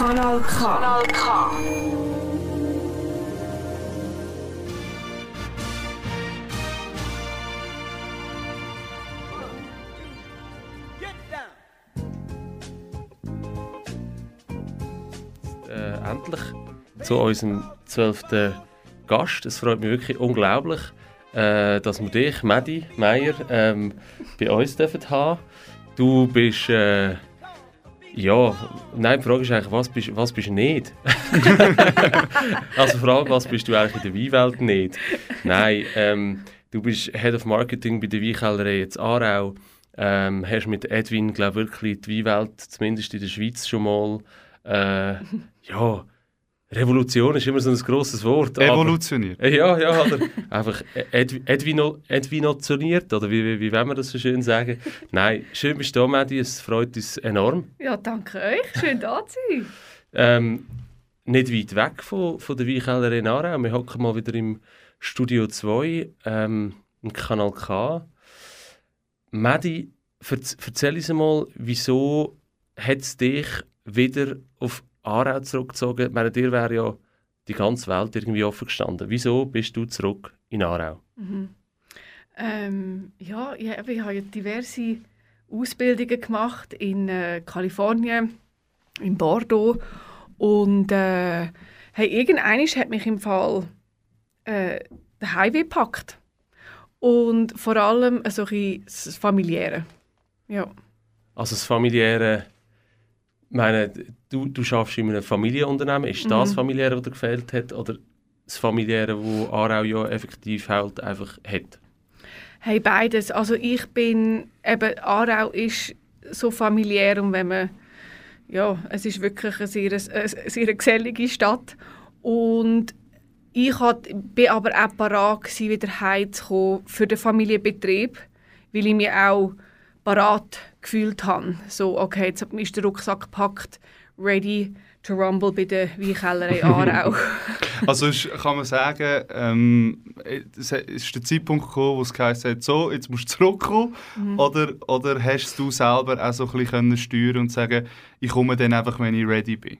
Kanal K. Kanal K. Äh, endlich zu unserem zwölften Gast. Es freut mich wirklich unglaublich, äh, dass wir dich, Medi Meier, ähm, bei uns dürfen haben. Du bist äh, ja, nein, die Frage ist eigentlich, was bist, was bist du nicht? also die Frage, was bist du eigentlich in der Weinwelt nicht? Nein, ähm, du bist Head of Marketing bei der Weinkellerei jetzt Aarau. Ähm, hast mit Edwin, glaube wirklich die Weinwelt, zumindest in der Schweiz schon mal, äh, ja, Revolution ist immer so ein grosses Wort. Evolutioniert. Aber, ja, ja, oder einfach Edw Edwino, Edwinationiert, oder wie, wie, wie wollen wir das so schön sagen? Nein, schön bist du da, Medi, es freut uns enorm. Ja, danke euch, schön da zu sein. ähm, nicht weit weg von, von der Weinkeller in Aarau, wir hocken mal wieder im Studio 2, ähm, im Kanal K. Medi, erzähl uns mal, wieso hat es dich wieder auf Aarau zurückgezogen. Meine, dir wäre ja die ganze Welt irgendwie offen gestanden. Wieso bist du zurück in Aarau? Mhm. Ähm, ja, ich, ich habe ja diverse Ausbildungen gemacht in äh, Kalifornien, in Bordeaux und äh, hey, irgendeines hat mich im Fall äh, der Highway gepackt und vor allem so ein das Familiäre. Ja. Also das familiäre meine, du, du schaffst in einem Familienunternehmen. Ist mhm. das familiäre, was dir gefällt hat, oder das familiäre, wo Aarau ja effektiv halt einfach hat? Hey, beides. Also ich bin eben Aarau ist so familiär und wenn man ja, es ist wirklich eine sehr, eine sehr gesellige Stadt und ich bin aber auch parat wieder heimzukommen für den Familienbetrieb, weil ich mich auch parat gefühlt habe. So, okay, jetzt ist der Rucksack gepackt, ready to rumble bei der Weinkellerei Aarau. also kann man sagen, ähm, es ist der Zeitpunkt gekommen, wo es geheißen hat, so, jetzt musst du zurückkommen? Mhm. Oder, oder hast du selber auch so ein bisschen steuern und sagen, ich komme dann einfach, wenn ich ready bin?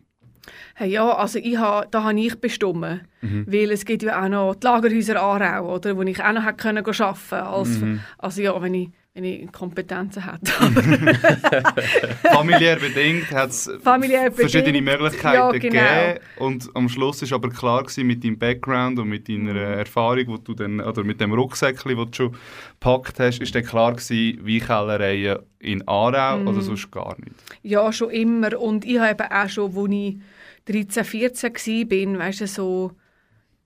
Hey, ja, also ich ha, da habe ich bestimmt. Mhm. Weil es gibt ja auch noch die Lagerhäuser Aarau, oder, wo ich auch noch hätte arbeiten können. Als, mhm. Also ja, wenn ich wenn ich Kompetenzen hätte. Familiär bedingt hat es verschiedene Möglichkeiten ja, genau. gegeben und am Schluss war aber klar gewesen, mit deinem Background und mit deiner mhm. Erfahrung, wo du dann, oder mit dem Rucksäckchen, das du schon gepackt hast, ist dann klar gewesen, Weinkellereien in Aarau mhm. oder sonst gar nicht? Ja, schon immer und ich habe auch schon, als ich 13, 14 war, weißt du, so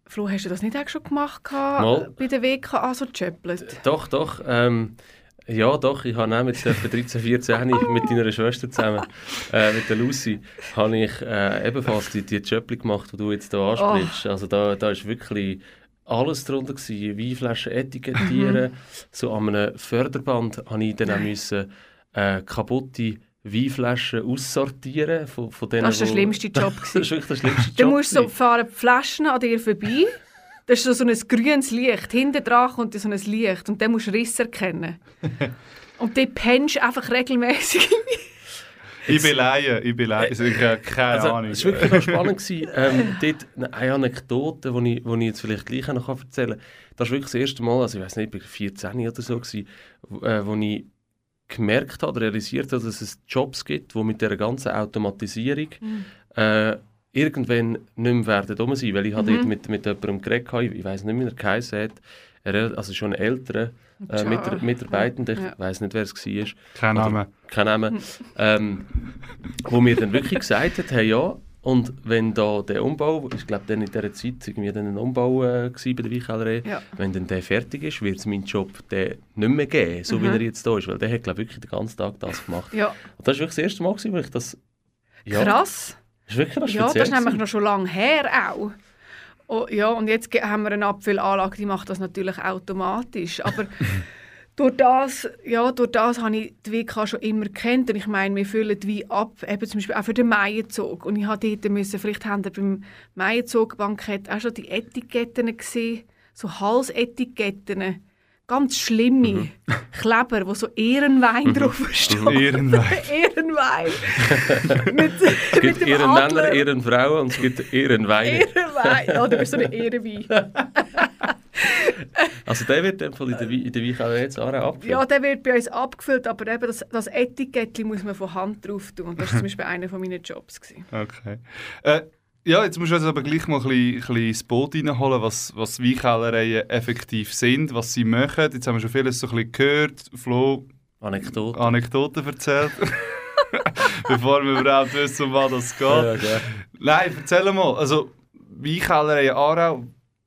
Flo, hast du das nicht auch schon gemacht bei der WK, also Chaplet? Doch, doch. Ähm, ja, doch. Ich habe mit 13, 14 mit deiner Schwester zusammen, äh, mit der Lucy, habe ich äh, ebenfalls die, die Jöppli gemacht, die du jetzt hier ansprichst. Oh. Also da, da ist wirklich alles drunter gewesen. Weinflaschen etikettieren. Mhm. So an einem Förderband musste ich dann auch müssen, äh, kaputte Weinflaschen aussortieren. Von, von denen, das war der schlimmste Job. das ist wirklich der schlimmste Job. Du musst so fahren Flaschen an dir vorbei das ist so ein grünes Licht. Hinten dran kommt so ein Licht und dann musst du Risse erkennen. und dann pennst du einfach regelmäßig. ich bin Laie, ich bin Laie, also ich habe keine also, Ahnung. Es war wirklich noch spannend. ähm, dort eine Anekdote, die ich, die ich jetzt vielleicht gleich noch erzählen kann. Das war wirklich das erste Mal, also ich weiß nicht, ich war 14 oder so, gewesen, wo, äh, wo ich gemerkt habe, realisiert habe, dass es Jobs gibt, die mit dieser ganzen Automatisierung mhm. äh, irgendwann nicht mehr werden rum sein, weil ich mhm. dort mit, mit jemandem geredet habe, ich weiß nicht mehr, wie er geheißen hat, also schon ein älterer äh, Mit Mitarbeitender, ich ja. weiß nicht, wer es war. Kein Name. Kein Name. ähm, wo mir dann wirklich gesagt hat, hey ja, und wenn da der Umbau, ich glaube dann in dieser Zeit irgendwie dann ein Umbau äh, bei der Weinkellerei, ja. wenn dann der fertig ist, wird es meinen Job den nicht mehr geben, so mhm. wie er jetzt da ist, weil der hat glaube wirklich den ganzen Tag das gemacht. Ja. Und das war wirklich das erste Mal, wo ich das... Ja, Krass. Das ist wirklich noch Ja, das ist nämlich noch schon lange her auch. Oh, ja, und jetzt haben wir eine Abfüllanlage, die macht das natürlich automatisch. Aber durch das, ja, durch das habe ich die WK schon immer kennt. Und ich meine, wir füllen die Wein ab, eben zum Beispiel auch für den Maienzug. Und ich habe dort müssen, vielleicht haben beim Maienzug-Bankett auch schon die Etiketten gesehen, so Halsetiketten ganz schlimme mhm. Kleber, wo so Ehrenwein mhm. draufsteht. Ehrenwein. Ehrenwein. mit, es gibt Ehrenmänner, Ehrenfrauen und es gibt Ehrenweine. Ehrenwein. Oh, du bist so eine Ehrenwein. also der wird in der, in der Weinkeller jetzt auch abgefüllt? Ja, der wird bei uns abgefüllt, aber eben das, das Etikett muss man von Hand drauf tun. Und das war zum Beispiel einer meiner Jobs. Gewesen. Okay. Äh, ja, jetzt musst du uns aber gleich mal ein bisschen, ein bisschen Boot reinholen, was, was Weinkellereien effektiv sind, was sie machen. Jetzt haben wir schon vieles so ein bisschen gehört. Flo, Anekdoten, Anekdoten erzählt. Bevor wir überhaupt wissen, um was es geht. Ja, okay. Nein, erzähl mal. Also, Weinkellereien Aarau,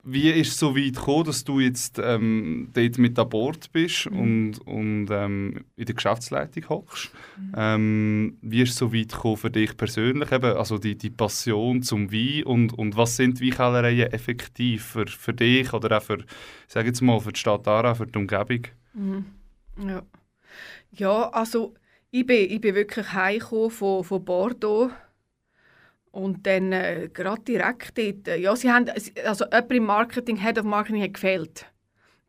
wie ist es so weit gekommen, dass du jetzt ähm, dort mit an Bord bist mhm. und, und ähm, in der Geschäftsleitung hockst? Mhm. Ähm, wie ist es so weit gekommen für dich persönlich, eben, also die, die Passion zum Wein und, und was sind Weinkellereien effektiv für, für dich oder auch für, sag jetzt mal, für die Stadt Aarau, für die Umgebung? Mhm. Ja. ja, also ich bin, ich bin wirklich heimgekommen von, von Bordeaux und dann äh, gerade direkt dort, äh, ja, sie haben, also jemand im Marketing, Head of Marketing hat gefehlt.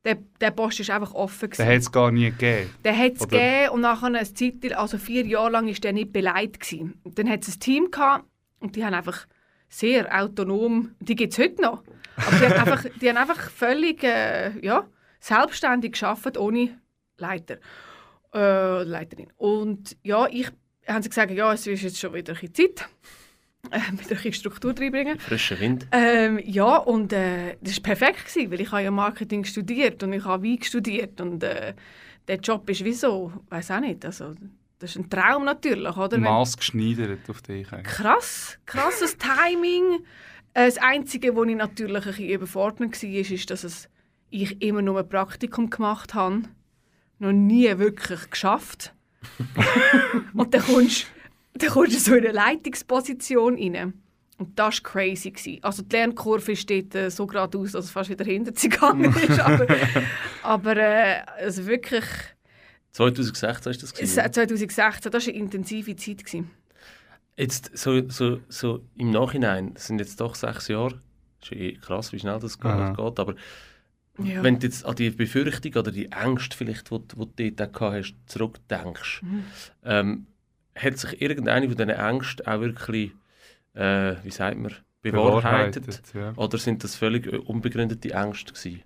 Der, der Post war einfach offen. Gewesen. Den hat es gar nie gegeben? Den hat es gegeben und nachher eine Zeit, also vier Jahre lang war der nicht beleidigt. Gewesen. Dann hat es ein Team gehabt und die haben einfach sehr autonom, die gibt es heute noch, aber die haben einfach, die haben einfach völlig äh, ja, selbstständig geschafft ohne Leiter. Äh, Leiterin. Und ja, ich haben sie gesagt, ja, es ist jetzt schon wieder ein Zeit äh, mit ein Struktur reinbringen. Frischer Wind. Ähm, ja, und äh, das war perfekt, gewesen, weil ich habe ja Marketing studiert und ich habe Wein studiert und äh, der Job ist wieso, weiß auch nicht, also das ist ein Traum natürlich, oder? Maßgeschneidert auf dich eigentlich. Krass, krasses Timing. Das Einzige, wo ich natürlich ein bisschen überfordert war, ist, dass es, ich immer nur ein Praktikum gemacht habe. Noch nie wirklich geschafft. und dann kommst dann kommst du so in eine Leitungsposition rein. Und das war crazy. Also die Lernkurve steht äh, so geradeaus, dass es fast wieder hinter sie gegangen ist. aber aber äh, also wirklich... 2016 ist das gewesen? 2016, das war eine intensive Zeit. Gewesen. Jetzt so, so, so im Nachhinein, das sind jetzt doch sechs Jahre, das ist eh krass, wie schnell das geht, aber ja. wenn du jetzt an die Befürchtung oder die Ängste vielleicht, die, die du dort hast, zurückdenkst, mhm. ähm, hat sich irgendeine von diesen Ängsten auch wirklich, äh, wie sagt man, bewahrheitet? bewahrheitet ja. Oder sind das völlig äh, unbegründete Ängste gewesen?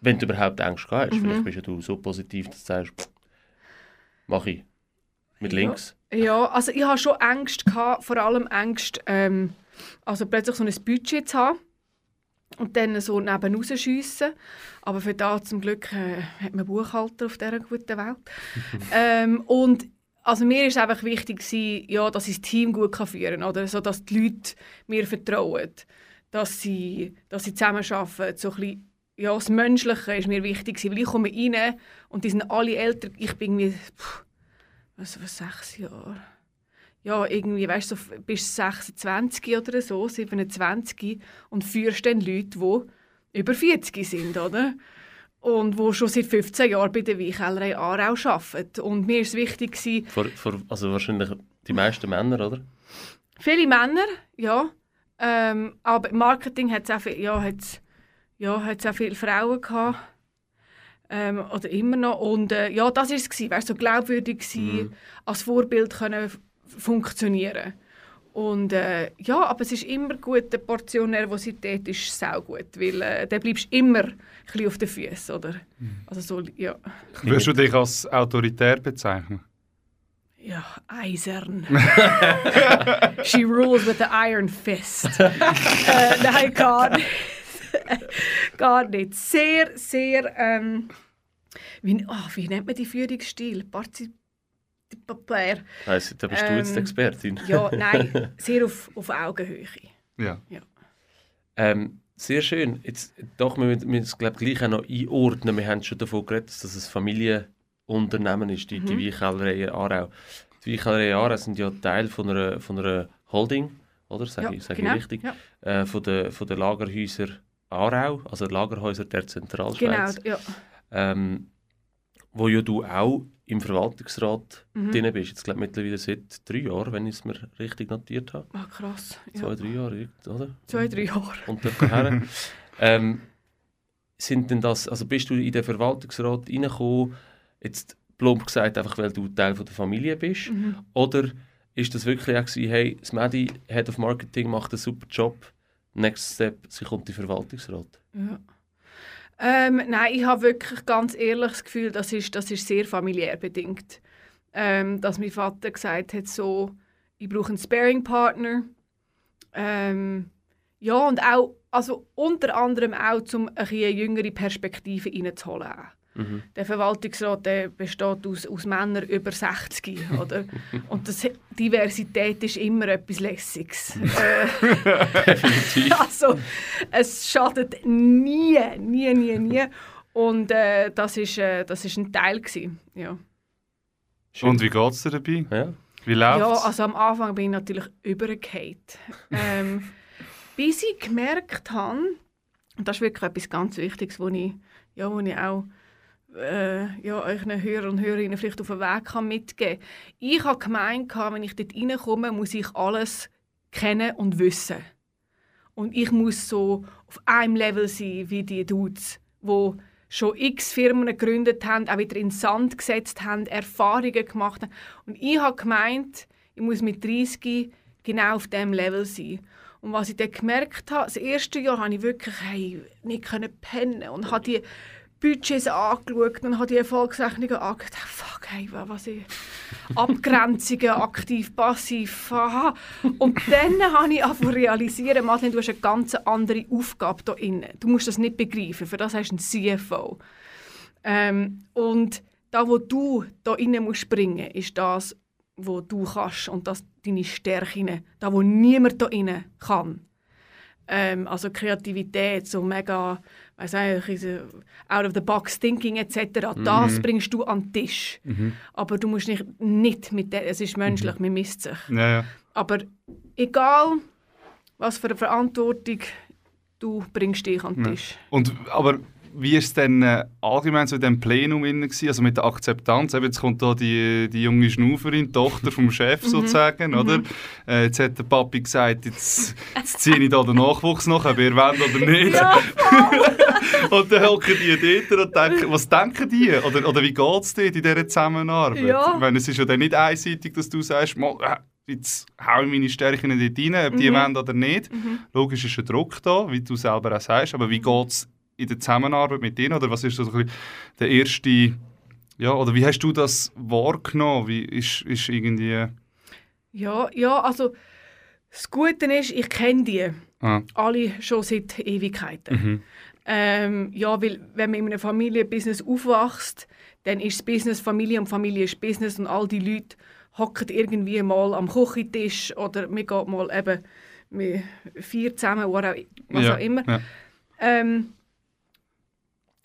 Wenn du überhaupt Ängste gehabt hast, mhm. vielleicht bist du so positiv, dass du sagst, mach ich. Mit links. Ja, ja also ich hatte schon Ängste, gehabt, vor allem Ängste, ähm, also plötzlich so ein Budget zu haben und dann so neben rausschiessen. Aber für das zum Glück äh, hat man Buchhalter auf dieser guten Welt. ähm, und also mir ist einfach wichtig ja, dass ich das Team gut führen kann, oder? So, dass die Leute mir vertrauen, dass sie, dass sie zusammenarbeiten, so ein bisschen, ja, das Menschliche ist mir wichtig weil ich komme rein und die sind alle älter, ich bin irgendwie, was, was, sechs Jahre, ja, irgendwie, weißt du, so, bist 26 oder so, 27 und führst dann Leute, die über 40 sind, oder? Und wo schon seit 15 Jahren bei der Weinkellerei Aarau arbeitet. Und mir war es wichtig... Für, für, also wahrscheinlich die meisten Männer, oder? Viele Männer, ja. Ähm, aber im Marketing hat es auch, viel, ja, hat's, ja, hat's auch viele Frauen gehabt. Ähm, oder immer noch. Und äh, ja, das war es. Weißt, so glaubwürdig sein, mhm. als Vorbild können funktionieren und äh, ja, aber es ist immer gut, der Portion Nervosität ist sehr gut, weil äh, dann bleibst du immer ein auf den Füßen, oder? Mhm. Also so, ja. Würdest du dich als autoritär bezeichnen? Ja, eisern. She rules with the iron fist. äh, nein, gar nicht. gar nicht. Sehr, sehr, ähm, wie, oh, wie nennt man die Führungsstil? Partizip Papier. Also, da bist ähm, du jetzt die ähm, Expertin. ja, nein, sehr auf, auf Augenhöhe. Ja. ja. Ähm, sehr schön. Jetzt, doch, wir müssen es glaub, gleich auch noch einordnen. Wir haben schon davon geredet, dass es ein Familienunternehmen ist, die, mhm. die Weinkellerei Aarau. Die Weinkellerei Aarau sind ja Teil von einer, von einer Holding, oder? Sage ja, ich, sag genau. ich richtig? Ja. Äh, von den von der Lagerhäuser Aarau, also Lagerhäuser der Zentralschweiz. Genau, ja. Ähm, wo ja du auch im Verwaltungsrat mhm. drin bist. Jetzt glaube mittlerweile seit drei Jahren, wenn ich es mir richtig notiert habe. Ah, krass. Ja. Zwei, drei Jahre, oder? Zwei, drei Jahre. Und daher. ähm, sind denn das, also bist du in den Verwaltungsrat reingekommen, jetzt plump gesagt, einfach weil du Teil von der Familie bist? Mhm. Oder ist das wirklich auch gewesen, hey, das Medi, Head of Marketing, macht einen super Job, next step, sie kommt in den Verwaltungsrat? Ja. Ähm, nein, ich habe wirklich ganz ehrlich das Gefühl, das ist, das ist sehr familiär bedingt. Ähm, dass mein Vater gesagt hat, so, ich brauche einen Sparing-Partner. Ähm, ja, und auch, also unter anderem auch, um eine jüngere Perspektive reinzuholen. Mhm. Der Verwaltungsrat der besteht aus, aus Männern über 60. Oder? Und das, Diversität ist immer etwas Lässiges. Definitiv. also, es schadet nie, nie, nie, nie. Und äh, das war ist, äh, das ist ein Teil. Gewesen. Ja. Und wie geht es dir dabei? Ja. Wie läuft's? Ja, also am Anfang bin ich natürlich übergefallen. ähm, bis ich gemerkt habe, und das ist wirklich etwas ganz Wichtiges, wo ich, ja, wo ich auch äh, ja, euren Hörer und Hörerinnen vielleicht auf den Weg kann mitgeben kann. Ich habe gemeint, wenn ich dort reinkomme, muss ich alles kennen und wissen. Und ich muss so auf einem Level sein wie die Dudes, die schon x Firmen gegründet haben, auch wieder in Sand gesetzt haben, Erfahrungen gemacht haben. Und ich habe gemeint, ich muss mit 30 genau auf diesem Level sein. Und was ich dann gemerkt habe, das erste Jahr habe ich wirklich hey, nicht pennen und habe die Budgets angeschaut und habe die Erfolgsrechnungen angeschaut. Fuck, hey, was ich... Abgrenzungen, aktiv, passiv, aha. Und dann habe ich angefangen realisieren, Madeleine, du hast eine ganz andere Aufgabe hier innen. Du musst das nicht begreifen, für das hast du einen CFO. Ähm, und da, wo du hier innen musst springen, ist das, wo du kannst und das deine Stärken, da, wo niemand hier innen kann. Ähm, also Kreativität, so mega weiß out of the box thinking etc. Mhm. Das bringst du an den Tisch. Mhm. Aber du musst nicht, nicht mit der, es ist menschlich, mhm. man misst sich. Ja, ja. Aber egal, was für eine Verantwortung du bringst dich an den Tisch. Und, aber wie ist es denn äh, allgemein so in diesem Plenum gewesen, also mit der Akzeptanz? Eben, jetzt kommt da die, die junge Schnauferin, die Tochter vom Chef mhm. sozusagen, mhm. oder? Äh, jetzt hat der Papi gesagt, jetzt, jetzt ziehe ich da den Nachwuchs nach, ob ihr wollt oder nicht. Ja, und dann hocken die dort und denken, was denken die? Oder, oder wie geht es dir in dieser Zusammenarbeit? Ja. Meine, es ist ja dann nicht einseitig, dass du sagst, mal, äh, jetzt haue ich meine Stärken dort rein, ob mhm. die wollen oder nicht. Mhm. Logisch ist ein Druck da, wie du selber auch sagst, aber wie geht es in der Zusammenarbeit mit ihnen? Oder was ist so der erste, ja, oder wie hast du das wahrgenommen? Wie ist, ist irgendwie... Ja, ja, also das Gute ist, ich kenne die ah. alle schon seit Ewigkeiten. Mhm. Ähm, ja, weil wenn man in einem Familienbusiness aufwächst, dann ist das Business Familie und Familie ist Business und all die Leute hocken irgendwie mal am Küchentisch oder wir gehen mal eben wir vier zusammen, was ja, auch immer. Ja. Ähm,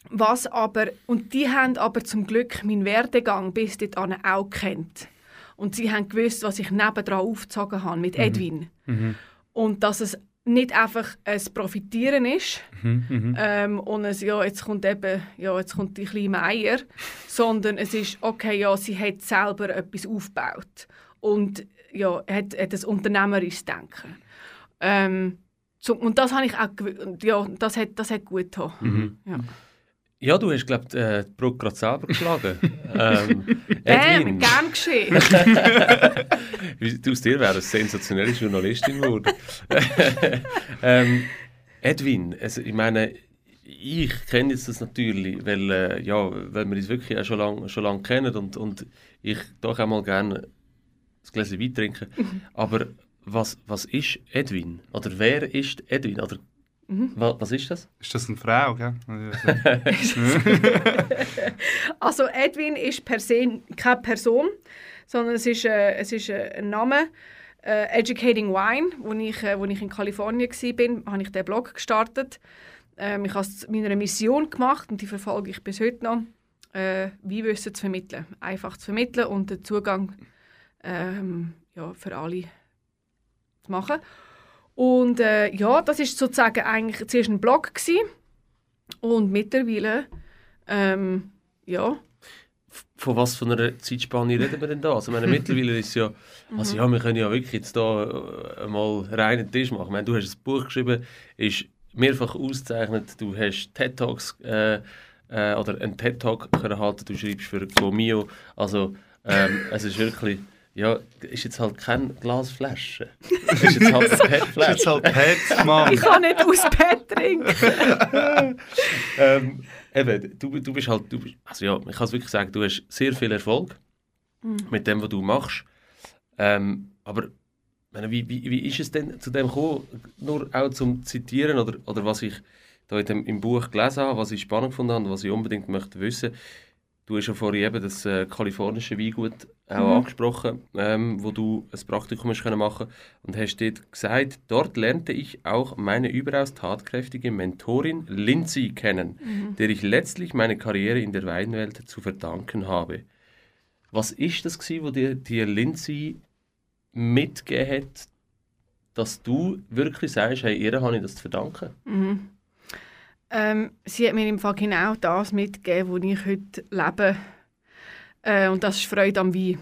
was aber, und die haben aber zum Glück meinen Werdegang bis dahin auch kennt. Und sie haben gewusst, was ich nebendran aufgezogen habe mit mhm. Edwin. Mhm. Und dass es nicht einfach ein Profitieren ist mhm, mhm. ähm, und es, ja, jetzt kommt eben, ja, jetzt kommt die kleine Meier, sondern es ist, okay, ja, sie hat selber etwas aufgebaut und ja, hat, hat ein unternehmerisches Denken. Ähm, so, und das habe ich auch, ja, das hat, das hat gut getan. Mhm. Ja. Ja, du hast, glaube ich, äh, die Brücke gerade selber geschlagen. ähm, Edwin. gern geschehen. du aus dir wäre eine sensationelle Journalistin geworden. ähm, Edwin, also, ich meine, ich kenne jetzt das natürlich, weil, äh, ja, weil wir uns wirklich auch schon lange schon lang kennen und, und ich doch auch mal gerne ein Gläschen Wein trinken. Aber was, was ist Edwin? Oder wer ist Edwin? Oder Mhm. Was ist das? Ist das eine Frau? Gell? also Edwin ist per se keine Person, sondern es ist, äh, es ist äh, ein Name. Äh, Educating Wine, wo ich, äh, wo ich in Kalifornien war, habe ich den Blog gestartet. Ähm, ich habe es meiner Mission gemacht und die verfolge ich bis heute noch. Äh, wie Wissen zu vermitteln. Einfach zu vermitteln und den Zugang ähm, ja, für alle zu machen. Und äh, ja, das ist sozusagen eigentlich zuerst ein Blog gewesen. und mittlerweile, ähm, ja. Von was von einer Zeitspanne reden wir denn da? Also meine, mittlerweile ist ja, also ja, wir können ja wirklich jetzt da äh, mal reinen Tisch machen. Ich meine, du hast ein Buch geschrieben, ist mehrfach ausgezeichnet, du hast TED Talks äh, äh, oder einen TED Talk halten, du schreibst für Gomio, also ähm, es ist wirklich ja, ist jetzt halt kein Glasflasche. ist jetzt halt eine PET-Flasche. ist jetzt halt PET, Mann. Ich kann nicht aus PET trinken. ähm, eben, du, du bist halt, du bist, also ja, ich kann es wirklich sagen, du hast sehr viel Erfolg mhm. mit dem, was du machst. Ähm, aber wie, wie, wie ist es denn zu dem gekommen? Nur auch zum Zitieren oder, oder was ich da in dem, im Buch gelesen habe, was ich spannend fand und was ich unbedingt möchte wissen. Du hast ja vorhin eben das äh, kalifornische Weingut auch mhm. angesprochen, ähm, wo du ein Praktikum hast können machen und hast dort gesagt, dort lernte ich auch meine überaus tatkräftige Mentorin Lindsay kennen, mhm. der ich letztlich meine Karriere in der Weinwelt zu verdanken habe. Was ist das gewesen, wo dir die Lindsay mitgegeben hat, dass du wirklich sagst, hey, ihr habe ich das zu verdanken? Mhm. Ähm, sie hat mir im Fall genau das mitgegeben, wo ich heute lebe. Äh, und das ist Freude am Wein.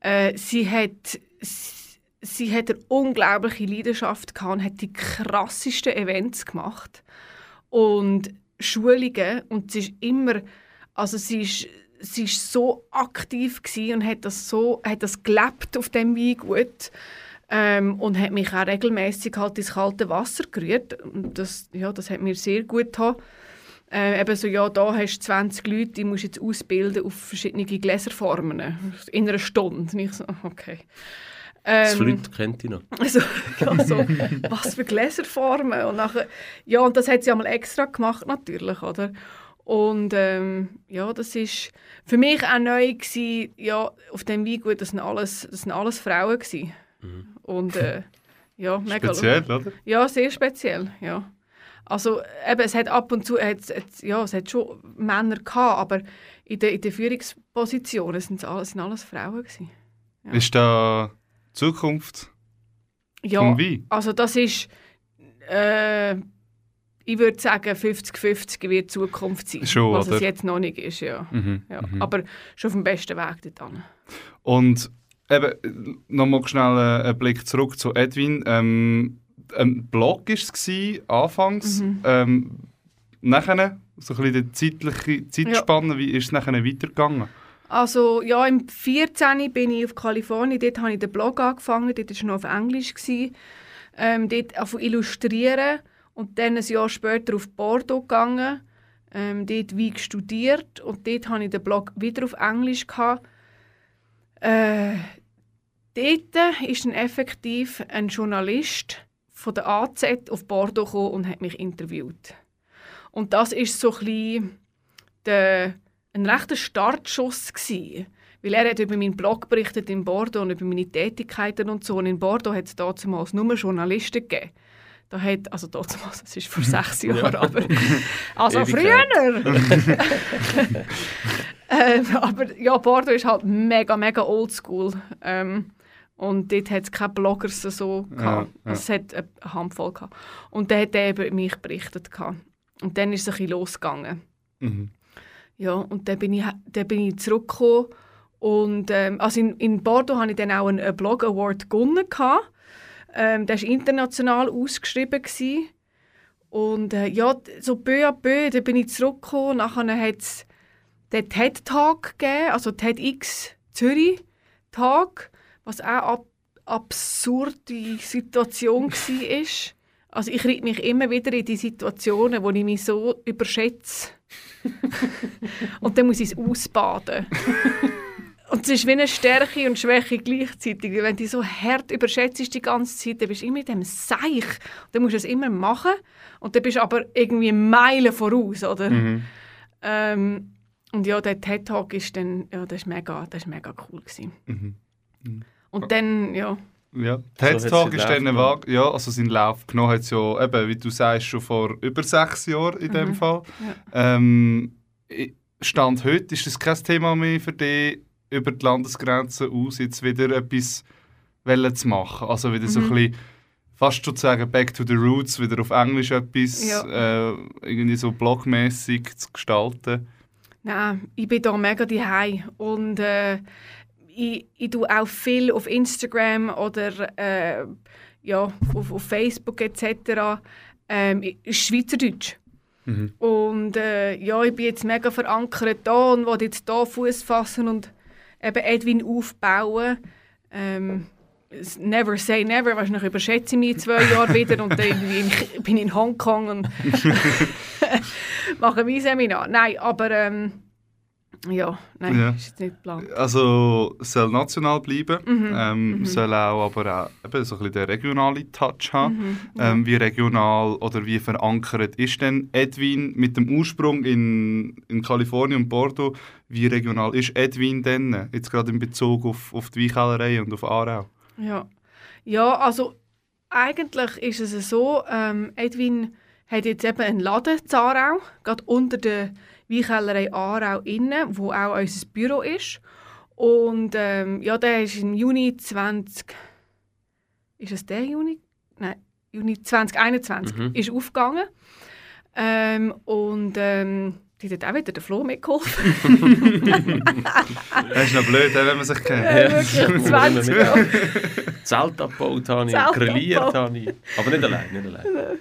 Äh, sie hat sie hat eine unglaubliche Leidenschaft gehabt und hat die krassesten Events gemacht und Schulungen und sie ist immer also sie ist sie ist so aktiv und hat das so hat das gelebt auf dem Weingut ähm, und hat mich auch regelmäßig halt ins kalte Wasser gerührt und das ja das hat mir sehr gut getan äh, eben so, ja, da hast du 20 Leute, die musst du jetzt ausbilden auf verschiedene Gläserformen in einer Stunde. Und ich so, okay. Ähm, das Flüt kennt ich noch. Also, ja, so, was für Gläserformen. Und nachher, ja, und das hat sie einmal extra gemacht, natürlich, oder? Und ähm, ja, das ist für mich auch neu gewesen, ja, auf dem Weingut, das sind alles, das sind alles Frauen gewesen. Mhm. Und äh, ja, mega Speziell, oder? Ja, sehr speziell, ja. Also eben, es hat ab und zu, es, es, ja, es hat schon Männer gehabt, aber in den, in Führungspositionen sind es alles, sind alles Frauen gewesen. Ja. Ist da Zukunft ja, vom Wein? also das ist, äh, ich würde sagen 50-50 wird Zukunft sein, schon, was oder? es jetzt noch nicht ist, ja. Mhm, ja. Mhm. Aber schon auf dem besten Weg dorthin. Und eben, nochmal schnell einen Blick zurück zu Edwin. Ähm, ein Blog war es, anfangs. Mhm. Ähm, nachher, so ein bisschen die zeitliche Zeitspanne, ja. wie ist es nachher weitergegangen? Also ja, im 14. bin ich auf Kalifornien, dort habe ich den Blog angefangen, dort war es noch auf Englisch. Ähm, dort auf illustrieren und dann ein Jahr später auf Bordeaux gegangen, ähm, dort wie studiert und dort hatte ich den Blog wieder auf Englisch. Gehabt. Äh, dort ist dann effektiv ein Journalist von der AZ auf Bordeaux gekommen und hat mich interviewt. Und das ist so ein, der, ein rechter Startschuss gewesen, weil er hat über meinen Blog berichtet in Bordeaux und über meine Tätigkeiten und so. Und in Bordeaux hat es damals nur Journalisten gegeben. Da hat, also damals, das ist vor sechs Jahren, aber also früher. ähm, aber ja, Bordeaux ist halt mega, mega oldschool. Ähm, und dort hat es keine Bloggers so gehabt. Ja, ja. Es hat eine Handvoll gehabt. Und dann hat er über mich berichtet. Gehabt. Und dann ist es ein bisschen losgegangen. Mhm. Ja, und dann bin ich, dann bin ich zurückgekommen. Und, ähm, also in, in Bordeaux hatte ich dann auch einen, Blog Award gewonnen. Ähm, der war international ausgeschrieben. Gewesen. Und äh, ja, so peu à peu, dann bin ich zurückgekommen. Nachher hat es den TED-Tag gegeben, also TEDx Zürich-Tag was auch ab absurde Situation war. Also ich reite mich immer wieder in die Situationen, wo ich mich so überschätze. und dann muss ich es ausbaden. und es ist wie eine Stärke und Schwäche gleichzeitig. Wenn du so hart überschätzt die ganze Zeit, dann bist du immer in diesem Seich. Dann musst du es immer machen. Und dann bist du aber irgendwie Meilen voraus, oder? Mhm. Ähm, und ja, der TED-Talk ist dann, ja, das ist mega, das ist mega cool gewesen. Mhm. Mhm. Und dann, ja. Ja, TED so Talk ist dann Waage, ja, also seinen Lauf genommen hat es ja, eben, wie du sagst, schon vor über sechs Jahren in dem mhm. Fall. Ja. Ähm, Stand heute ist das kein Thema mehr für dich, über die Landesgrenzen aus jetzt wieder etwas zu machen. Also wieder mhm. so ein bisschen, fast schon zu sagen, back to the roots, wieder auf Englisch etwas ja. äh, irgendwie so blogmäßig zu gestalten. Nein, ich bin da mega daheim und äh, ich, ich tue auch viel auf Instagram oder äh, ja, auf, auf Facebook etc. ähm, Schweizerdeutsch. Mhm. Und äh, ja, ich bin jetzt mega verankert da und will jetzt hier Fuß fassen und eben Edwin aufbauen. Ähm, never say never, wahrscheinlich überschätze ich mich in zwei Jahren wieder und dann in, bin ich in Hongkong und mache mein Seminar. Nein, aber ähm, ja, nein, ja. ist jetzt nicht geplant. Also es soll national bleiben, mhm. Ähm, mhm. soll auch aber auch eben so ein bisschen den regionalen Touch haben. Mhm. Ähm, wie regional oder wie verankert ist denn Edwin mit dem Ursprung in, in Kalifornien und Bordeaux, wie regional ist Edwin denn, jetzt gerade in Bezug auf, auf die Weinkellerei und auf Aarau? Ja, ja also eigentlich ist es so, ähm, Edwin hat jetzt eben einen Laden in Aarau, gerade unter der Weinkellerei Aarau innen, wo auch unser Büro ist. Und ähm, ja, der ist im Juni 20... Ist es der Juni? Nein, Juni 2021 mhm. ist aufgegangen. Ähm, und ähm, die hat auch wieder der Flo mitgeholfen. das ist noch blöd, wenn man sich kennt. Ja, wirklich, 20 Jahre. Zelt abgebaut habe ich, grilliert habe ich. Aber nicht allein, nicht allein.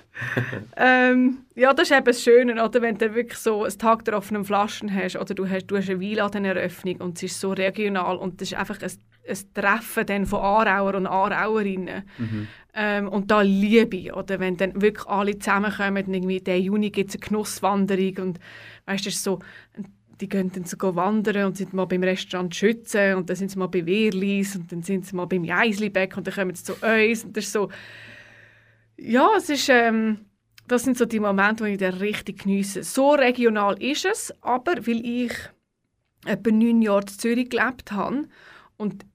ähm, ja, das ist eben das Schöne, oder? wenn du wirklich so einen Tag der offenen Flaschen hast oder du hast, du hast eine Weinladeneröffnung und es ist so regional und das ist einfach ein, ein Treffen dann von Aarauer und Aarauerinnen. Mhm. Ähm, und da liebe ich, oder? wenn dann wirklich alle zusammenkommen und irgendwie, der Juni gibt es eine Genusswanderung und weißt, das ist so die gehen dann so wandern und sind mal beim Restaurant Schützen und dann sind sie mal bei Wehrlis und dann sind sie mal beim Jeislibeck und dann kommen sie zu uns und das ist so ja, es ist ähm, das sind so die Momente, wo ich dann richtig geniesse. So regional ist es, aber weil ich etwa neun Jahre in Zürich gelebt habe und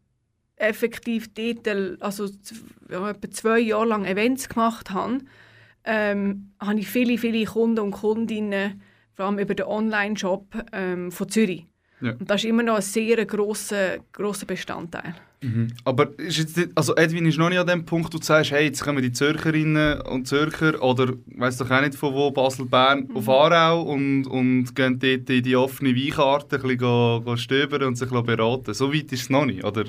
effektiv dort, also ja, etwa zwei Jahre lang Events gemacht habe, ähm, habe ich viele, viele Kunden und Kundinnen vor allem über den Online-Shop ähm, von Zürich. Ja. Und das ist immer noch ein sehr grosser, grosser Bestandteil. Mhm. Aber ist jetzt nicht, also Edwin ist noch nicht an dem Punkt, wo du sagst, hey, jetzt kommen die Zürcherinnen und Zürcher oder weiß doch auch nicht von wo, Basel, Bern, mhm. auf Aarau und, und gehen dort in die offene Weinkarte ein bisschen stöbern und sich beraten. So weit ist es noch nicht, oder?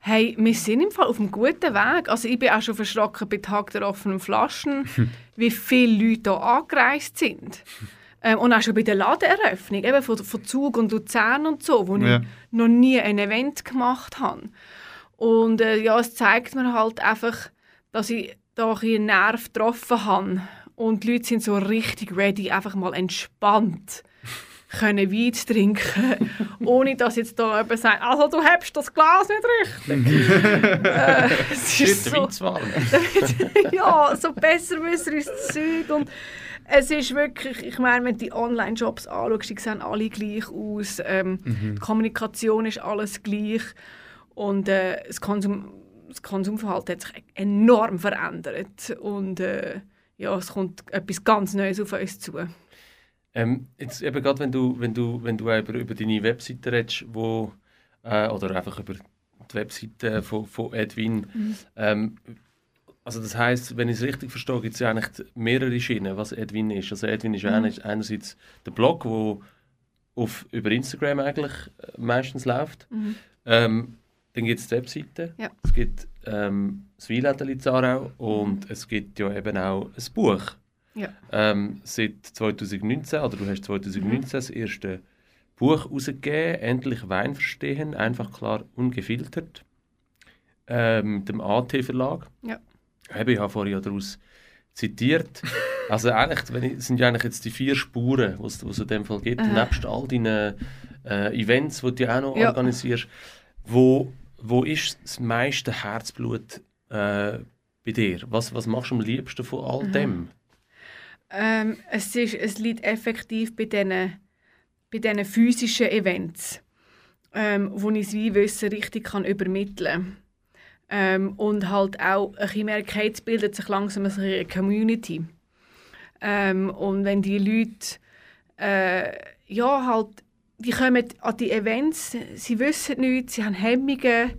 Hey, wir sind im Fall auf einem guten Weg. Also ich bin auch schon verschrocken bei Tag der offenen Flaschen, wie viele Leute hier angereist sind. Ähm, und auch schon bei der Ladeneröffnung, eben von, von Zug und Luzern und so, wo ja. ich noch nie ein Event gemacht habe. Und äh, ja, es zeigt mir halt einfach, dass ich da einen Nerv getroffen habe. Und die Leute sind so richtig ready, einfach mal entspannt können Wein zu trinken, ohne dass jetzt da jemand sagt, also du hast das Glas nicht richtig. äh, es ist so, ja, so besserwisserisches Zeug und es ist wirklich, ich meine, wenn du die Online-Shops anschaust, die sehen alle gleich aus. Ähm, mhm. Die Kommunikation ist alles gleich. Und äh, das, Konsum, das Konsumverhalten hat sich enorm verändert. Und äh, ja, es kommt etwas ganz Neues auf uns zu. Ähm, jetzt eben gerade, wenn du, wenn du, wenn du über, über deine Webseite redest, wo, äh, oder einfach über die Webseite von, von Edwin, mhm. ähm, also das heißt, wenn ich es richtig verstehe, gibt es ja eigentlich mehrere Schienen, was Edwin ist. Also Edwin ist mhm. einerseits der Blog, wo auf, über Instagram eigentlich äh, meistens läuft. Mhm. Ähm, dann gibt es die Webseite, ja. es gibt ähm, das Weinläden Zarau und es gibt ja eben auch ein Buch. Ja. Ähm, seit 2019, oder du hast 2019 mhm. das erste Buch herausgegeben, «Endlich Wein verstehen», einfach klar ungefiltert, ähm, dem AT-Verlag. Ja ich habe vorhin daraus zitiert. Also eigentlich wenn ich, sind ja eigentlich jetzt die vier Spuren, die es in dem Fall gibt, Aha. nebst all deinen äh, Events, die du auch noch ja. organisierst. Wo, wo ist das meiste Herzblut äh, bei dir? Was, was machst du am liebsten von all Aha. dem? Ähm, es, ist, es liegt effektiv bei diesen bei diesen physischen Events, ähm, wo ich das Weinwissen richtig kann übermitteln kann. Ähm, und halt auch, ich merke, jetzt bildet sich langsam eine Community. Ähm, und wenn die Leute, äh, ja, halt, die kommen an die Events, sie wissen nichts, sie haben Hemmungen,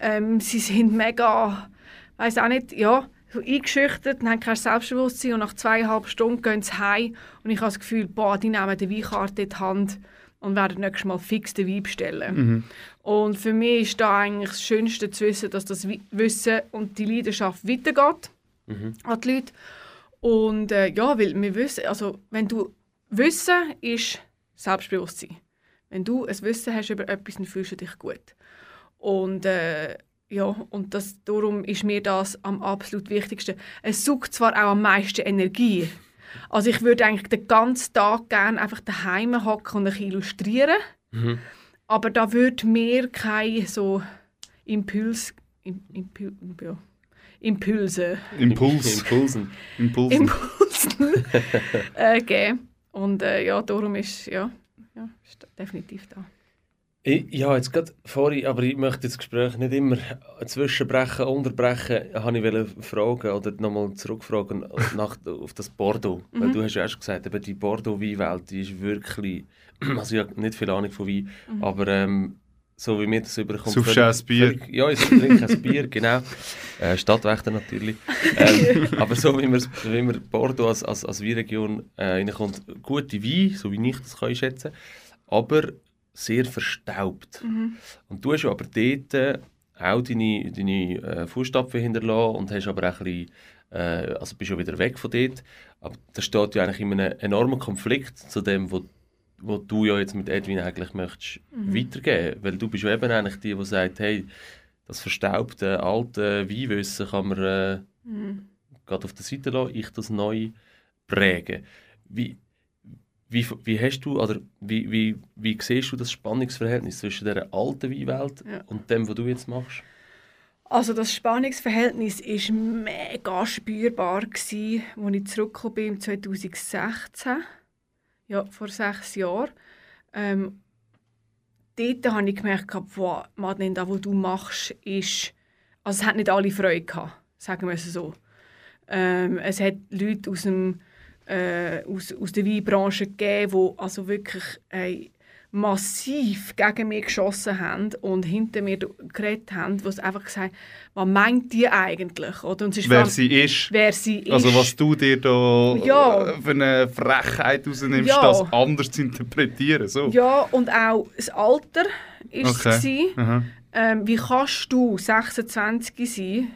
ähm, sie sind mega, weiß auch nicht, ja, eingeschüchtert und haben kein Selbstbewusstsein und nach zweieinhalb Stunden gehen sie heim und ich habe das Gefühl, boah, die nehmen die Weinkarte in die Hand und werden nächstes Mal fix den Wein bestellen. Mhm. Und für mich ist da eigentlich das Schönste zu wissen, dass das Wissen und die Leidenschaft weitergeht mhm. an die Leute. Und äh, ja, weil wir wissen, also wenn du Wissen ist Selbstbewusstsein. Wenn du ein Wissen hast über etwas, dann fühlst du dich gut. Und äh, ja, und das, darum ist mir das am absolut wichtigsten. Es sucht zwar auch am meisten Energie. Also ich würde eigentlich den ganzen Tag gerne einfach daheim hocken und ein illustrieren. Mhm. Aber da würde mir kein so Impuls, Impul, ja, Impulse. Impuls. Impulsen. Impulsen. Impulsen äh, geben. Und äh, ja, darum ist ja, ja ist definitiv da. Ich, ja, jetzt gerade vorhin, aber ich möchte das Gespräch nicht immer zwischenbrechen, unterbrechen. Habe ich fragen oder nochmal zurückfragen nach, auf das Bordeaux. Mhm. Weil du hast ja erst gesagt, eben die Bordeaux-Weinwelt, die ist wirklich, also ich habe nicht viel Ahnung von Wein, mhm. aber ähm, so wie mir das überkommt. Saufst du ein Bier? Völlig, ja, ich trinke ein Bier, genau. Äh, Stadtwächter natürlich. Ähm, aber so wie, wie man Bordeaux als, als, als Weinregion äh, reinkommt, gute Wein, so wie ich das kann ich schätzen, aber sehr verstaubt. Mhm. Und du hast aber dort äh, auch deine, deine äh, Fußstapfen hinterlassen und hast aber auch ein bisschen, äh, also bist schon wieder weg von dort. Aber das steht ja eigentlich in einem enormen Konflikt zu dem, was wo du ja jetzt mit Edwin eigentlich möchtest mhm. weitergeben, weil du bist ja eben eigentlich die, die sagt, hey, das verstaubte alte Weinwissen kann man äh, mhm. gerade auf der Seite lassen, ich das neu prägen. Wie, wie, wie hast du, oder wie, wie, wie siehst du das Spannungsverhältnis zwischen der alten Weinwelt ja. und dem, was du jetzt machst? Also das Spannungsverhältnis ist mega spürbar als ich zurückgekommen bin 2016 ja, vor sechs Jahren. Ähm, dort habe ich gemerkt, wow, Madeleine, das, was du machst, ist... Also es hat nicht alle Freude gehabt, sagen wir es so. Ähm, es hat Leute aus, dem, äh, aus, aus der Weinbranche gegeben, die also wirklich äh, massiv gegen mich geschossen haben und hinter mir geredet haben, wo sie einfach gesagt haben, was meint die eigentlich? Oder? Und wer sie ist. Wer sie ist. Also was du dir da ja. für eine Frechheit rausnimmst, ja. das anders zu interpretieren. So. Ja, und auch das Alter war okay. es. Ähm, wie kannst du 26 sein,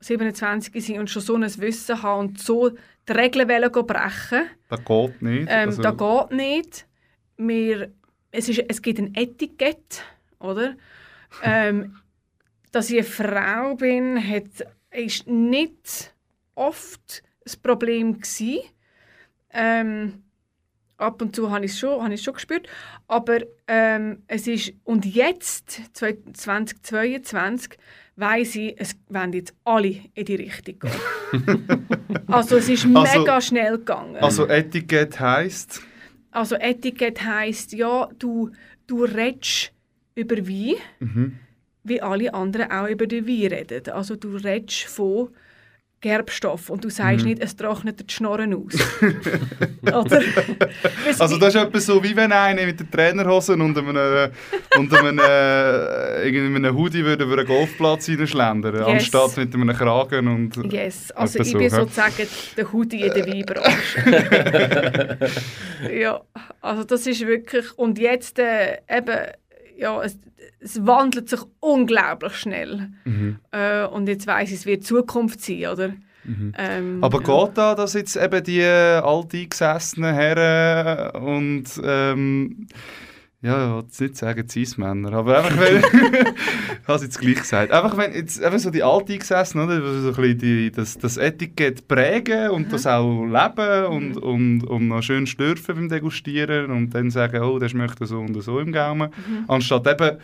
27 sein und schon so ein Wissen haben und so die Regeln brechen? Das geht nicht. Ähm, also. Das geht nicht. Wir es, ist, es gibt ein Etikett, oder? ähm, dass ich eine Frau bin, hat, ist nicht oft das Problem gewesen. Ähm, ab und zu habe ich es schon, schon gespürt. Aber ähm, es ist, und jetzt, 2022, weiss ich, es werden jetzt alle in die Richtung gehen. also es ist also, mega schnell gegangen. Also Etikett heisst? Also Etikett heisst, ja, du, du redest über Wein, mhm. wie alle anderen auch über den Wein reden. Also du redest von Gerbstoff und du sagst mhm. nicht, es trocknet die Schnorren aus. Oder? also das ist etwas so, wie wenn einer mit den Trainerhosen und einem, und einem, äh, einem Hoodie würde über einen Golfplatz hineinschlendern, yes. anstatt mit einem Kragen und... Yes, also ich so, bin sozusagen der Hoodie in der Weinbranche. ja, also das ist wirklich... Und jetzt äh, eben, ja, es, es wandelt sich unglaublich schnell. Mhm. Äh, und jetzt weiss ich, es wird Zukunft sein, oder? Mhm. Ähm, Aber ja. geht da, dass jetzt eben die alteingesessenen Herren und ähm, ja, ich will nicht sagen Cis-Männer, aber einfach wenn, ich habe es jetzt gleich gesagt, einfach wenn jetzt einfach so die Alteingesessenen, oder, so ein bisschen die, das, das Etikett prägen und mhm. das auch leben und, mhm. und, und noch schön schlürfen beim Degustieren und dann sagen, oh, das schmeckt so und so im Gaumen, mhm. anstatt eben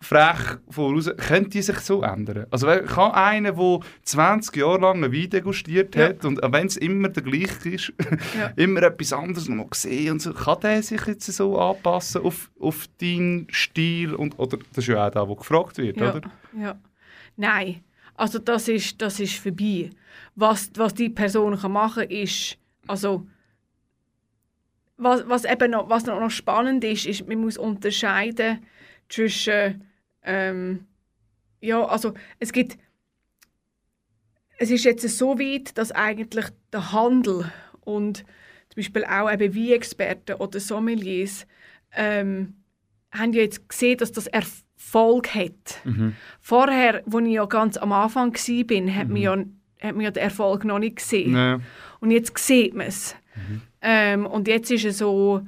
frech voraus, könnte die sich so ändern? Also kann einer, der 20 Jahre lang ein Wein degustiert ja. hat und wenn es immer der gleiche ist, ja. immer etwas anderes noch gesehen und so, kann der sich jetzt so anpassen auf, auf deinen Stil? Und, oder das ist ja auch da, wo gefragt wird, ja. oder? Ja. Nein, also das ist, das ist vorbei. Was, was die Person kann machen kann, ist, also was, was eben noch, was noch spannend ist, ist, man muss unterscheiden zwischen ähm, ja, also es gibt es ist jetzt so weit, dass eigentlich der Handel und zum Beispiel auch eben Wie-Experten oder Sommeliers ähm, haben ja jetzt gesehen, dass das Erfolg hat. Mhm. Vorher, als ich ja ganz am Anfang war, hat mhm. man ja hat man ja den Erfolg noch nicht gesehen. Nee. Und jetzt sieht man es. Mhm. Ähm, und jetzt ist es so,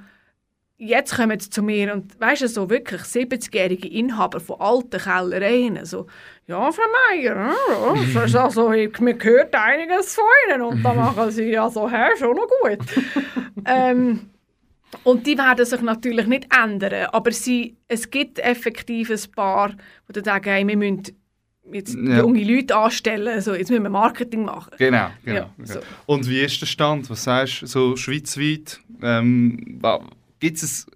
jetzt kommen sie zu mir und weißt du, so wirklich 70-jährige Inhaber von alten Kellereien, so, ja, Frau Meier, ja, ist also, mir gehört einiges von Ihnen und da machen Sie ja so, her, schon noch gut. ähm, und die werden sich natürlich nicht ändern, aber sie, es gibt effektiv ein paar, die sagen, hey, wir müssen jetzt ja. junge Leute anstellen, also jetzt müssen wir Marketing machen. Genau, genau. Ja, so. Und wie ist der Stand? Was sagst du, so schweizweit? Ähm, Gibt es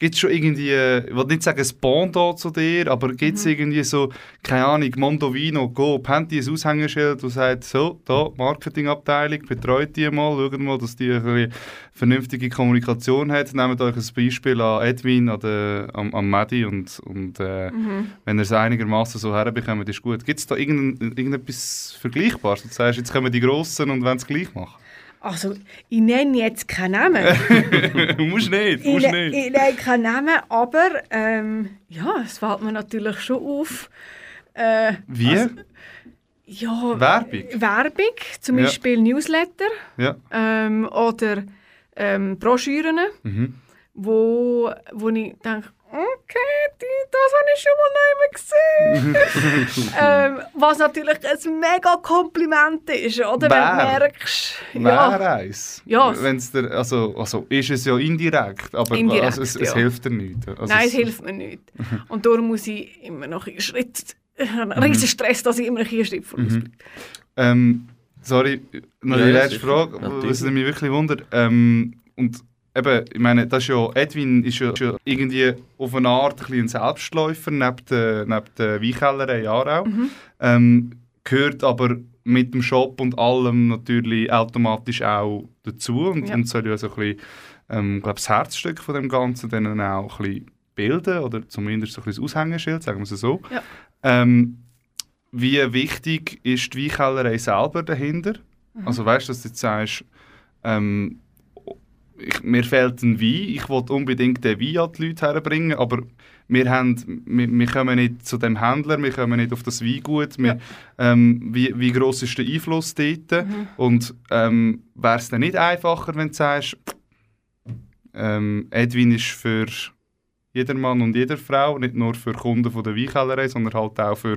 Gibt es schon irgendwie, ich will nicht sagen ein Pendant zu dir, aber gibt es mhm. irgendwie so, keine Ahnung, Mondovino, Go, haben die ein Aushängeschild, das sagt, so, da, Marketingabteilung, betreut die mal, schaut mal, dass die eine vernünftige Kommunikation hat. Nehmt euch ein Beispiel an Edwin, an, der, an, an Madi und, und äh, mhm. wenn ihr es einigermaßen so herbekommt, ist gut. Gibt es da irgendein, irgendetwas Vergleichbares? Du sagst, jetzt kommen die Grossen und wollen es gleich machen. Also, ich nenne jetzt keinen Namen. musst nicht, musst ich, nicht. Ich nenne keinen Namen, aber ähm, ja, es fällt mir natürlich schon auf. Äh, Wie? Also, ja, Werbung? Werbung, zum ja. Beispiel Newsletter ja. ähm, oder ähm, Broschüren, mhm. wo, wo ich denke, okay, die, das habe ich schon mal nicht gesehen. ähm, was natürlich ein mega Kompliment ist, oder? Wer? Wenn du merkst... Ja. Wer eins? Ja. Wenn's der, also, also ist es ja indirekt, aber indirekt, also, es, es ja. hilft dir nicht. Also Nein, es, es hilft mir nicht. Und darum muss ich immer noch einen Schritt... einen riesen Stress, dass ich immer einen Schritt vorausblicke. Mhm. Ähm, sorry, noch ja, die letzte Frage, was mich wirklich wundert. Ähm, und eben, ich meine, das ist ja, Edwin ist ja, ist ja irgendwie auf eine Art ein, ein Selbstläufer neben der, neben der Weinkellerei Aarau. Mhm. Ähm, gehört aber mit dem Shop und allem natürlich automatisch auch dazu und, ja. und soll ja so ein bisschen, ähm, glaub, das Herzstück von dem Ganzen dann auch ein bisschen bilden oder zumindest so ein bisschen das Aushängeschild, sagen wir es so. Ja. Ähm, wie wichtig ist die Weinkellerei selber dahinter? Mhm. Also weißt du, dass du jetzt sagst, ähm, ich, mir fehlt ein Wein, ich wollte unbedingt den Wein an die Leute herbringen, aber wir, haben, wir, wir kommen nicht zu dem Händler, wir kommen nicht auf das Weingut. Wir, ja. ähm, wie, wie gross ist der Einfluss dort? Mhm. Und ähm, wäre es dann nicht einfacher, wenn du sagst, ähm, Edwin ist für jeder Mann und jede Frau, nicht nur für Kunden von der Weinkellerei, sondern halt auch für,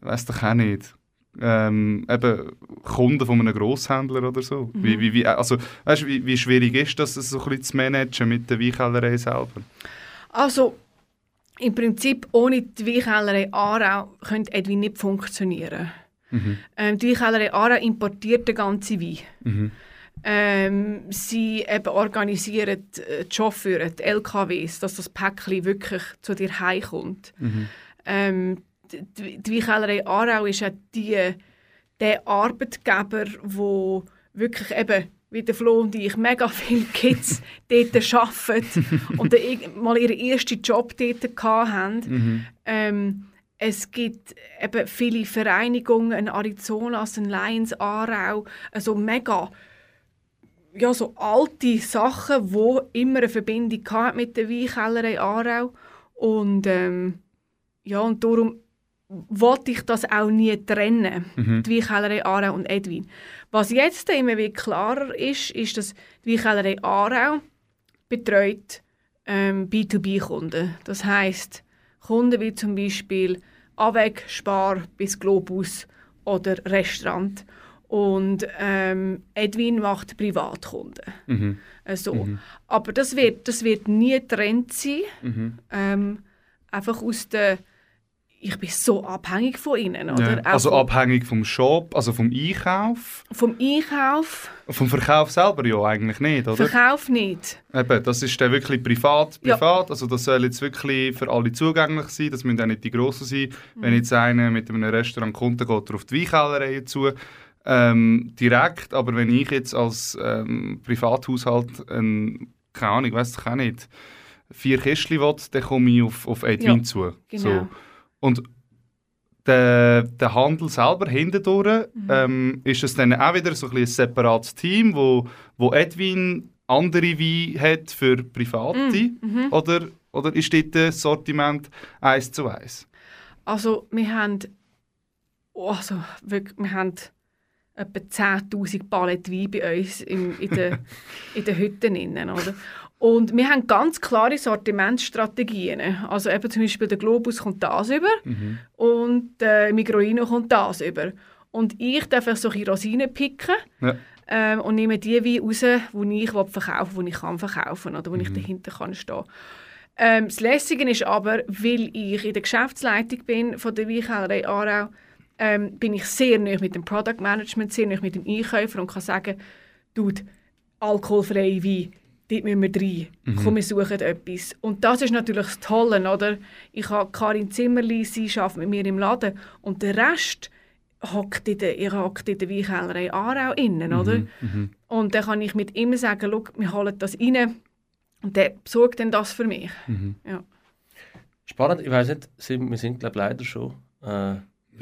weiß doch auch nicht, ähm, eben Kunden von einem Grosshändler oder so? Mhm. Wie, wie, also, weißt, wie, wie schwierig ist das, so ein bisschen zu managen mit der Weinkellerei selber? Also, im Prinzip ohne die Weinkellerei Aarau könnte Edwin nicht funktionieren. Mhm. Ähm, die Weinkellerei Aarau importiert den ganzen Wein. Mhm. Ähm, sie eben organisieren äh, die Chauffeure, die LKWs, dass das Päckchen wirklich zu dir heimkommt. Mhm. Ähm, die, die Weinkellerei Aarau ist ja die, der Arbeitgeber, wo wirklich eben wie der Flo und ich mega viele Kids dort arbeiten und mal ihren ersten Job dort hatten. Mhm. Ähm, es gibt eben viele Vereinigungen, Arizonas, Lions, Aarau, also mega ja, so alte Sachen, die immer eine Verbindung mit der Weinkellerei Aarau und ähm, ja, und darum wollte ich das auch nie trennen, mhm. die Weinkellerei Aarau und Edwin. Was jetzt immer wieder klarer ist, ist, dass die Weinkellerei Aarau betreut ähm, B2B-Kunden. Das heißt Kunden wie zum Beispiel Avec, Spar bis Globus oder Restaurant. Und ähm, Edwin macht Privatkunden. Mhm. Also, mhm. Aber das wird, das wird nie getrennt sein. Mhm. Ähm, einfach aus der ich bin so abhängig von ihnen. Oder? Ja. Also abhängig vom Shop, also vom Einkauf? Vom Einkauf. Vom Verkauf selber ja eigentlich nicht, oder? Verkauf nicht. Eben, das ist dann wirklich privat, privat. Ja. Also das soll jetzt wirklich für alle zugänglich sein, das müssen auch nicht die Grossen sein. Mhm. Wenn jetzt einer mit einem Restaurant kommt, geht er auf die Weinkellerei zu. Ähm, direkt, aber wenn ich jetzt als ähm, Privathaushalt, ein, keine Ahnung, weiß ich auch nicht, vier Kistchen will, dann komme ich auf, auf Edwin ja, zu. Genau. So. Und der, der Handel selber hindurch, mhm. ähm, ist es dann auch wieder so ein, ein separates Team, wo, wo Edwin andere Weine hat für Private? Mhm. mhm. Oder, oder ist dort das Sortiment eins zu eins? Also wir haben, also wirklich, wir haben etwa 10'000 Paletten Wein bei uns in, in den in den Hütten. Innen, oder? Und wir haben ganz klare Sortimentsstrategien. Also eben zum Beispiel der Globus kommt das über mhm. und der Migroino kommt das über. Und ich darf so ein Rosinen picken ja. ähm, und nehme die Weine raus, die ich verkaufen will, die ich kann verkaufen oder wo mhm. ich dahinter kann stehen ähm, Das Lässige ist aber, weil ich in der Geschäftsleitung bin von der Weinkellerei Aarau, ähm, bin ich sehr nah mit dem Product Management, sehr nah mit dem Einkäufer und kann sagen, Dude, alkoholfreie Wein, dort müssen wir rein. Mhm. Komm, wir suchen etwas. Und das ist natürlich das Tolle, oder? Ich habe Karin Zimmerli, sie arbeitet mit mir im Laden und der Rest hockt in der, ich hockt in der Weinkellerei Aarau innen, oder? Mhm. Mhm. Und dann kann ich mit ihm sagen, Schau, wir holen das rein und der besorgt dann das für mich. Mhm. Ja. Spannend, ich weiss nicht, wir sind glaube leider schon äh,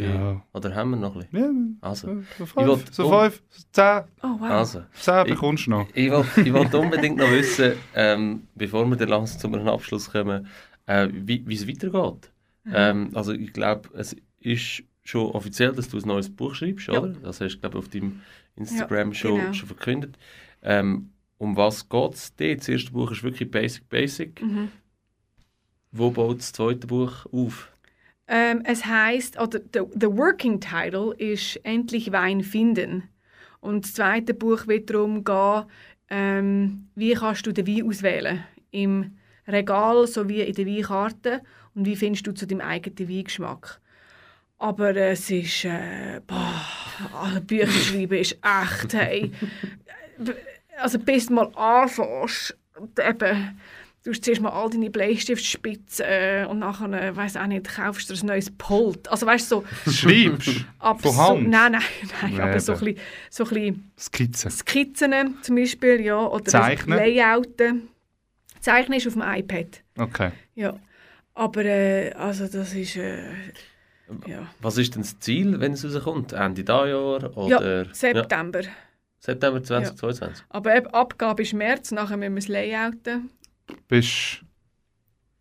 ja. Oder haben wir noch ein bisschen? Ja, also, so fünf, so fünf, zehn. Oh, wow. Also, zehn bekommst du noch. Ich, ich wollte wollt unbedingt noch wissen, ähm, bevor wir dann langsam zu einem Abschluss kommen, äh, wie es weitergeht. Mhm. Ähm, also ich glaube, es ist schon offiziell, dass du ein neues Buch schreibst, ja. oder? Das hast du, glaube auf deinem Instagram ja, schon, genau. schon verkündet. Ähm, um was geht es dort? Das erste Buch ist wirklich Basic Basic. Mhm. Wo baut das zweite Buch auf? Ähm, es heißt, oder the, the working title ist Endlich Wein finden. Und das zweite Buch wird darum gehen, ähm, wie kannst du den Wein auswählen im Regal sowie in der Weinkarte und wie findest du zu deinem eigenen Weingeschmack. Aber es ist, äh, boah, also Bücher schreiben ist echt, hey. Also bis du mal anfängst, eben, du hast zuerst mal all deine Bleistiftspitzen äh, und nachher, äh, weiß auch nicht, kaufst du ein neues Pult. Also weißt du, so... Schreibst Von Hand? Nein, nein, nein, nee, aber so ein bisschen... So ein bisschen Skizzen. Skizzen zum Beispiel, ja. Oder Zeichnen? Layouten. Zeichnen ist auf dem iPad. Okay. Ja. Aber äh, also das ist... Äh, ja. Was ist denn das Ziel, wenn es rauskommt? Ende dieses Jahr? Oder? Ja, September. Ja. September 2022. Ja. Aber Abgabe ist März, nachher müssen wir es layouten. Bist du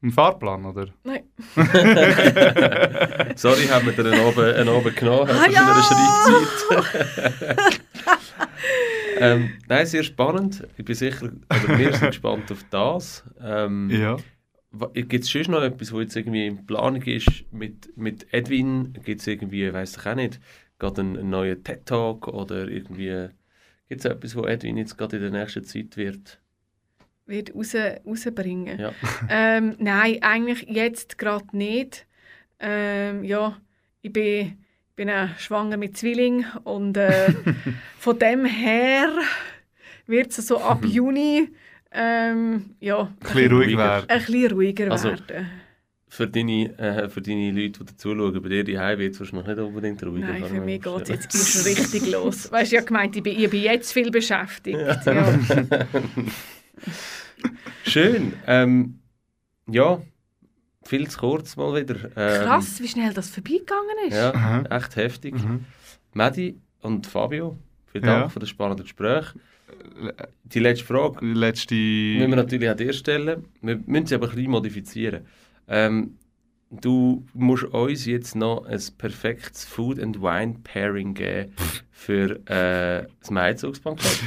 im Fahrplan, oder? Nein. Sorry, haben wir dir einen oben, einen oben genommen ah, ja! Schreibzeit. ähm, nein, sehr spannend. Ich bin sicher, oder wir sind gespannt auf das. Ähm, ja. Gibt es schon noch etwas, was jetzt irgendwie in Planung ist mit, mit Edwin? Gibt es irgendwie, weiß ich auch nicht, gerade einen, einen neuen TED-Talk oder irgendwie, gibt es etwas, wo Edwin jetzt gerade in der nächsten Zeit wird wird raus, rausbringen. Ja. Ähm, nein, eigentlich jetzt gerade nicht. Ähm, ja, ich bin, bin äh, schwanger mit Zwilling und äh, von dem her wird es so ab Juni ähm, ja, ein bisschen ruhiger werden. Ein bisschen ruhiger also, werden. Für deine, äh, für deine Leute, die zuschauen, bei dir die wird es wahrscheinlich nicht unbedingt ruhiger. Nein, für mich geht es jetzt schon richtig los. Weißt du, ja gemeint, ich bin, ich bin jetzt viel beschäftigt. Ja. ja. Schön. Ähm, ja, viel zu kurz mal wieder. Ähm, Krass, wie schnell das vorbeigegangen ist. Ja, Aha. echt heftig. Mhm. Medi und Fabio, vielen Dank ja. für das spannende Gespräch. Die letzte Frage die letzte... müssen wir natürlich an dir stellen. Wir müssen sie aber ein bisschen modifizieren. Ähm, du musst uns jetzt noch ein perfektes Food and Wine Pairing geben für äh, das Maizugspaket.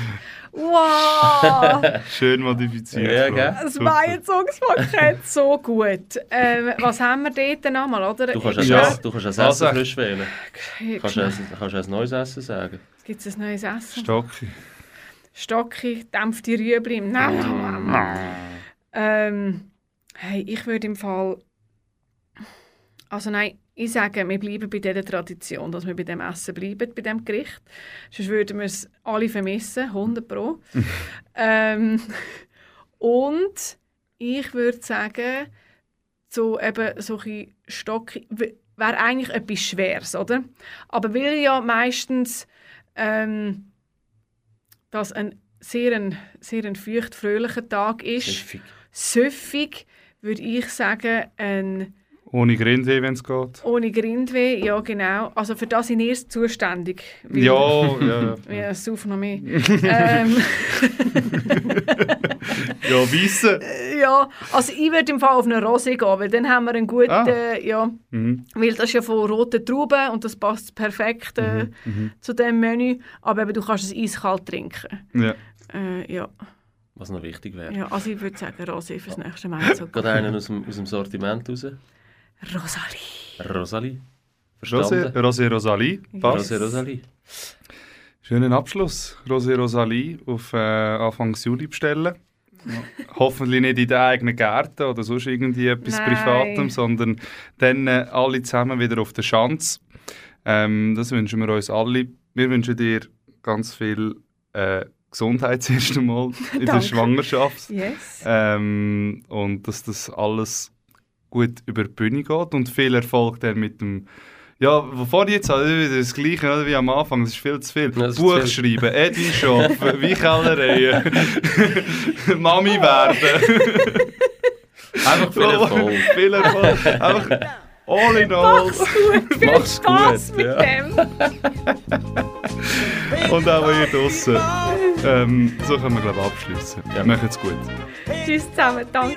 Wow! Schön modifiziert. Ja, gell? Das Maizugspaket, so gut. Ähm, was haben wir dort nochmal, oder? Du kannst ja. Essen, du kannst ein Essen frisch wählen. Kannst du kannst ein neues Essen sagen? Gibt es ein neues Essen? Stocki. Stocki, dämpfte Rüebli. Nein. ähm, hey, ich würde im Fall also nein, ich sage, wir bleiben bei dieser Tradition, dass wir bei dem Essen bleiben, bei dem Gericht. Sonst würden wir es alle vermissen, 100 pro. ähm, und ich würde sagen, so eben so ein Stock wäre eigentlich etwas Schweres, oder? Aber weil ja meistens ähm, das ein sehr, ein, sehr ein feucht, fröhlicher Tag ist, süffig, süffig würde ich sagen, ein Ohne Grindweh, wenn es geht. Ohne Grindweh, ja genau. Also für das sind erst zuständig. Ja, ja. ja, sauf noch mehr. ähm. ja, wissen. Ja, also ich würde im Fall auf eine Rosé gehen, weil dann haben wir einen guten, ah. ja, mhm. weil das ist ja von roten Trauben und das passt perfekt äh, mhm. Mhm. zu dem Menü. Aber eben, du kannst es eiskalt trinken. Ja. Äh, ja. Was noch wichtig wäre. Ja, also ich würde sagen Rosé fürs nächste Mal. Geht einen aus dem, aus dem Sortiment raus? Rosalie. Rosalie. Rosé, Rosé Rosalie. Rosé Rosalie. Schönen Abschluss. Rosé Rosalie auf äh, Anfang Juli bestellen. Hoffentlich nicht in den eigenen Gärten oder sonst irgendwie etwas Nein. Privatem, sondern dann äh, alle zusammen wieder auf der Schanze. Ähm, das wünschen wir uns alle. Wir wünschen dir ganz viel äh, Gesundheit zuerst einmal in der Schwangerschaft. Yes. Ähm, und dass das alles gut über die Bühne geht und viel Erfolg dann mit dem ja, wovon jetzt halt das Gleiche wie am Anfang, das ist viel zu viel. Ja, Buch viel. schreiben, Edwin Shop, Weinkellereien, Mami werden. Einfach viel Erfolg. viel Erfolg. Einfach all in all. Mach's gut. Mach's gut. Mit ja. dem. Und auch hier draußen. Ähm, so können wir, glaube ich, abschließen. Ja. Macht's gut. Tschüss zusammen, danke.